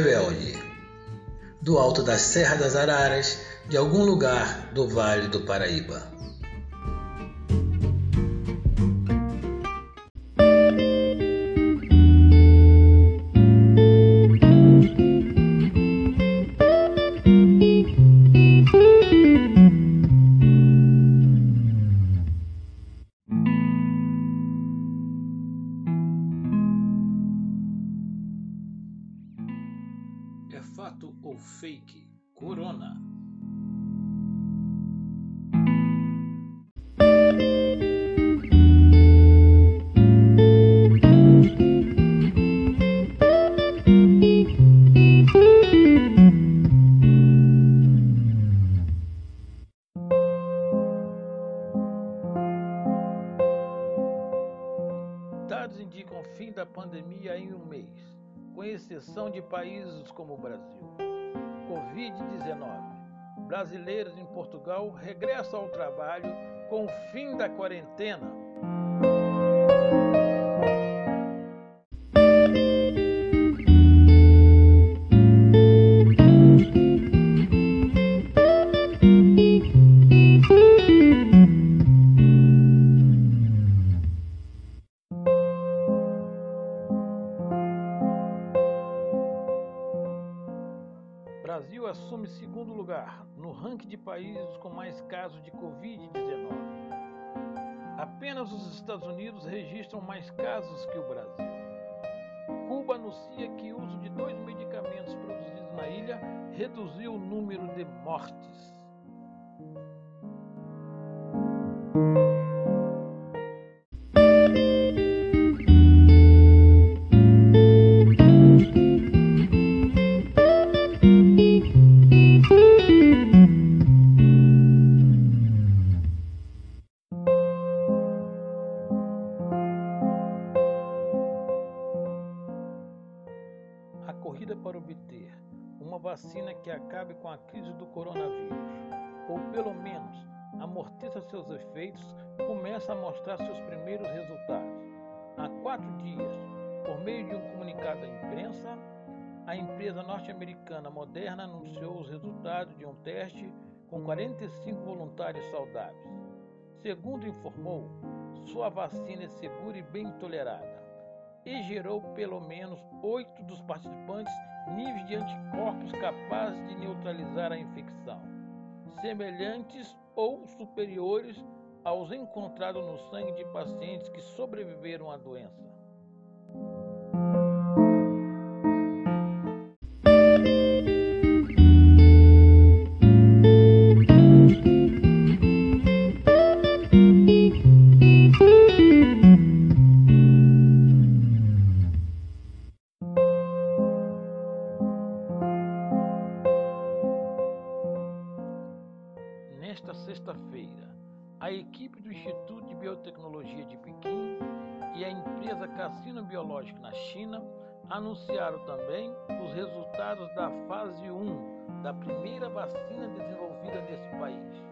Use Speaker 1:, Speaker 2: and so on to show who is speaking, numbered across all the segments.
Speaker 1: rebelde. Do alto da Serra das Araras, de algum lugar do Vale do Paraíba.
Speaker 2: Fato ou fake? Corona. Dados indicam fim da pandemia em um mês, com exceção de países como o Brasil. Covid-19. Brasileiros em Portugal regressam ao trabalho com o fim da quarentena. Segundo lugar no ranking de países com mais casos de Covid-19. Apenas os Estados Unidos registram mais casos que o Brasil. Cuba anuncia que o uso de dois medicamentos produzidos na ilha reduziu o número de mortes. Coronavírus, ou pelo menos amorteça seus efeitos, começa a mostrar seus primeiros resultados. Há quatro dias, por meio de um comunicado à imprensa, a empresa norte-americana Moderna anunciou os resultados de um teste com 45 voluntários saudáveis. Segundo informou, sua vacina é segura e bem tolerada e gerou pelo menos oito dos participantes níveis de anticorpos capazes de neutralizar a infecção, semelhantes ou superiores aos encontrados no sangue de pacientes que sobreviveram à doença. A equipe do Instituto de Biotecnologia de Pequim e a empresa Cassino Biológico na China anunciaram também os resultados da fase 1 da primeira vacina desenvolvida nesse país.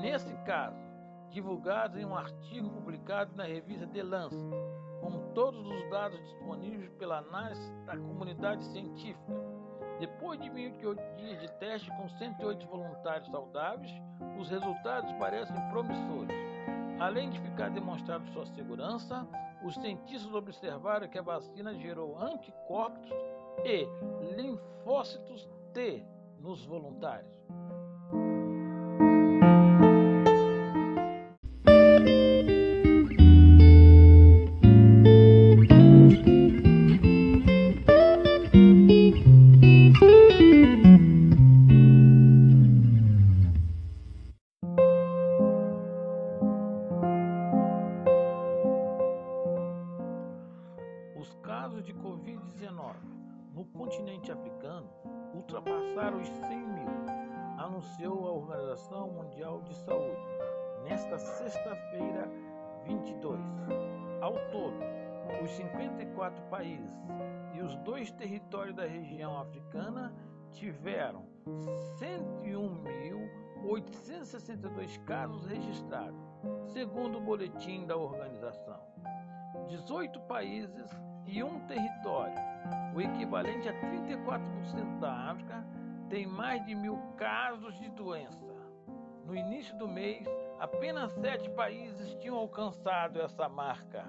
Speaker 2: Nesse caso, divulgados em um artigo publicado na revista The Lancet, com todos os dados disponíveis pela análise da comunidade científica. Depois de 28 dias de teste com 108 voluntários saudáveis, os resultados parecem promissores. Além de ficar demonstrado sua segurança, os cientistas observaram que a vacina gerou anticorpos e linfócitos T nos voluntários. Casos de Covid-19 no continente africano ultrapassaram os 100 mil, anunciou a Organização Mundial de Saúde nesta sexta-feira, 22. Ao todo, os 54 países e os dois territórios da região africana tiveram 101.862 casos registrados, segundo o boletim da organização. 18 países e um território, o equivalente a 34% da África, tem mais de mil casos de doença. No início do mês, apenas sete países tinham alcançado essa marca.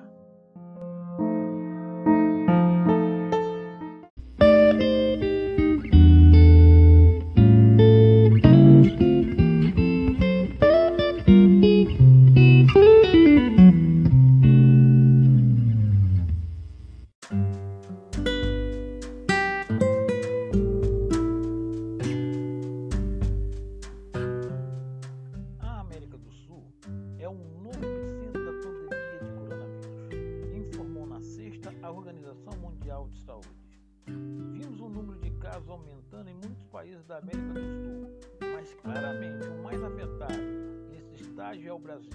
Speaker 2: Aumentando em muitos países da América do Sul, mas claramente o mais afetado nesse estágio é o Brasil,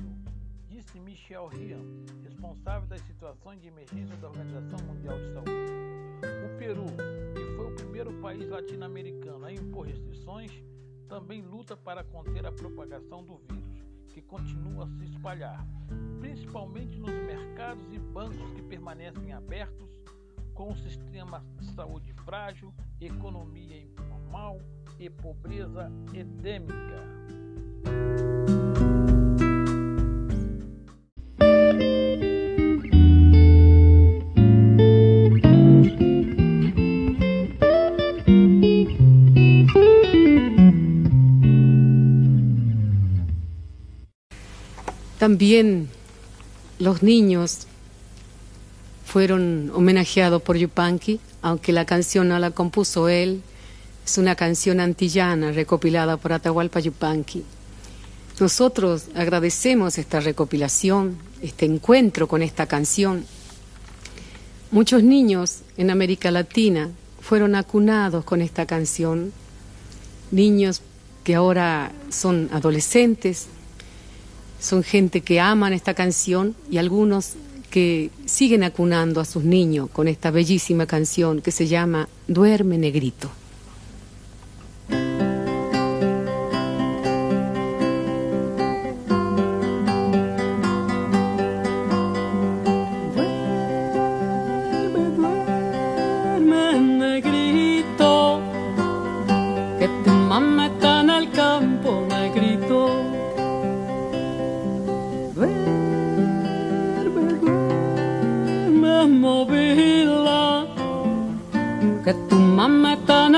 Speaker 2: disse Michel Rian, responsável das situações de emergência da Organização Mundial de Saúde. O Peru, que foi o primeiro país latino-americano a impor restrições, também luta para conter a propagação do vírus, que continua a se espalhar, principalmente nos mercados e bancos que permanecem abertos com um sistema de saúde frágil, economia informal e pobreza endêmica.
Speaker 3: También los niños fueron homenajeados por Yupanqui, aunque la canción no la compuso él, es una canción antillana recopilada por Atahualpa Yupanqui. Nosotros agradecemos esta recopilación, este encuentro con esta canción. Muchos niños en América Latina fueron acunados con esta canción, niños que ahora son adolescentes, son gente que aman esta canción y algunos que siguen acunando a sus niños con esta bellísima canción que se llama Duerme Negrito.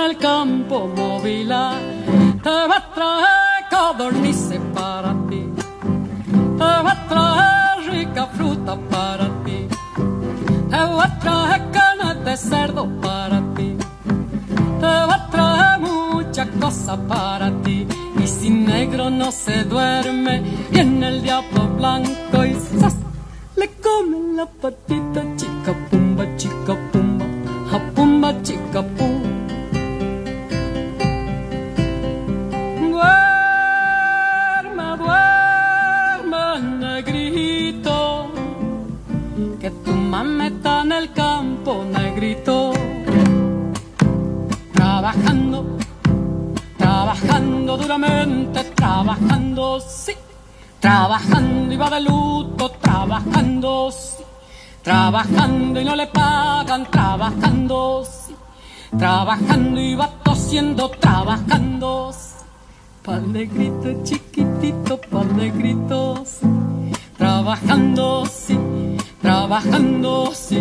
Speaker 3: El campo móvila, te va a traer codornices para ti, te va a traer rica fruta para ti, te va a traer carne de cerdo para ti, te va a traer muchas cosas para ti. Y si negro no se duerme, viene el diablo blanco y ¡zas! le come la patita negrito, que tu mamá está en el campo, negrito, trabajando, trabajando duramente, trabajando, sí, trabajando y va de luto, trabajando, sí Trabajando y no le pagan, trabajando, sí. Trabajando y va tosiendo, trabajando. Sí. Pal negrito chiquitito, ratito negritos. Trabajando, sí, trabajando, sí.